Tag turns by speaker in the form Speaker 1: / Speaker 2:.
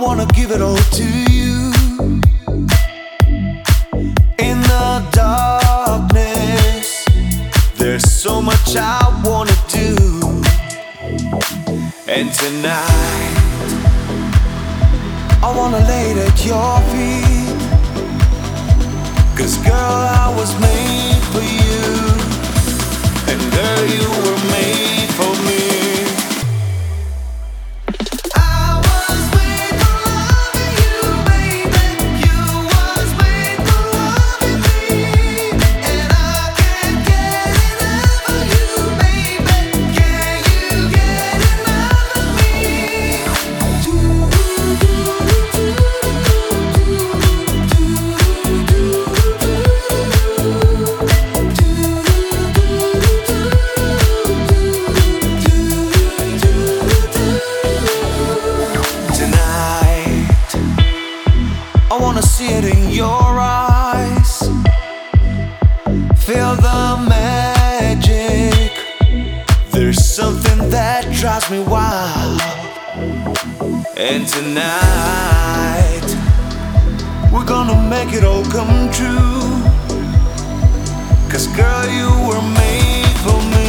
Speaker 1: wanna give it all to you. In the darkness, there's so much I wanna do. And tonight, I wanna lay at your feet. Cause girl, I was made for you. And there you it in your eyes. Feel the magic. There's something that drives me wild. And tonight, we're gonna make it all come true. Cause girl, you were made for me.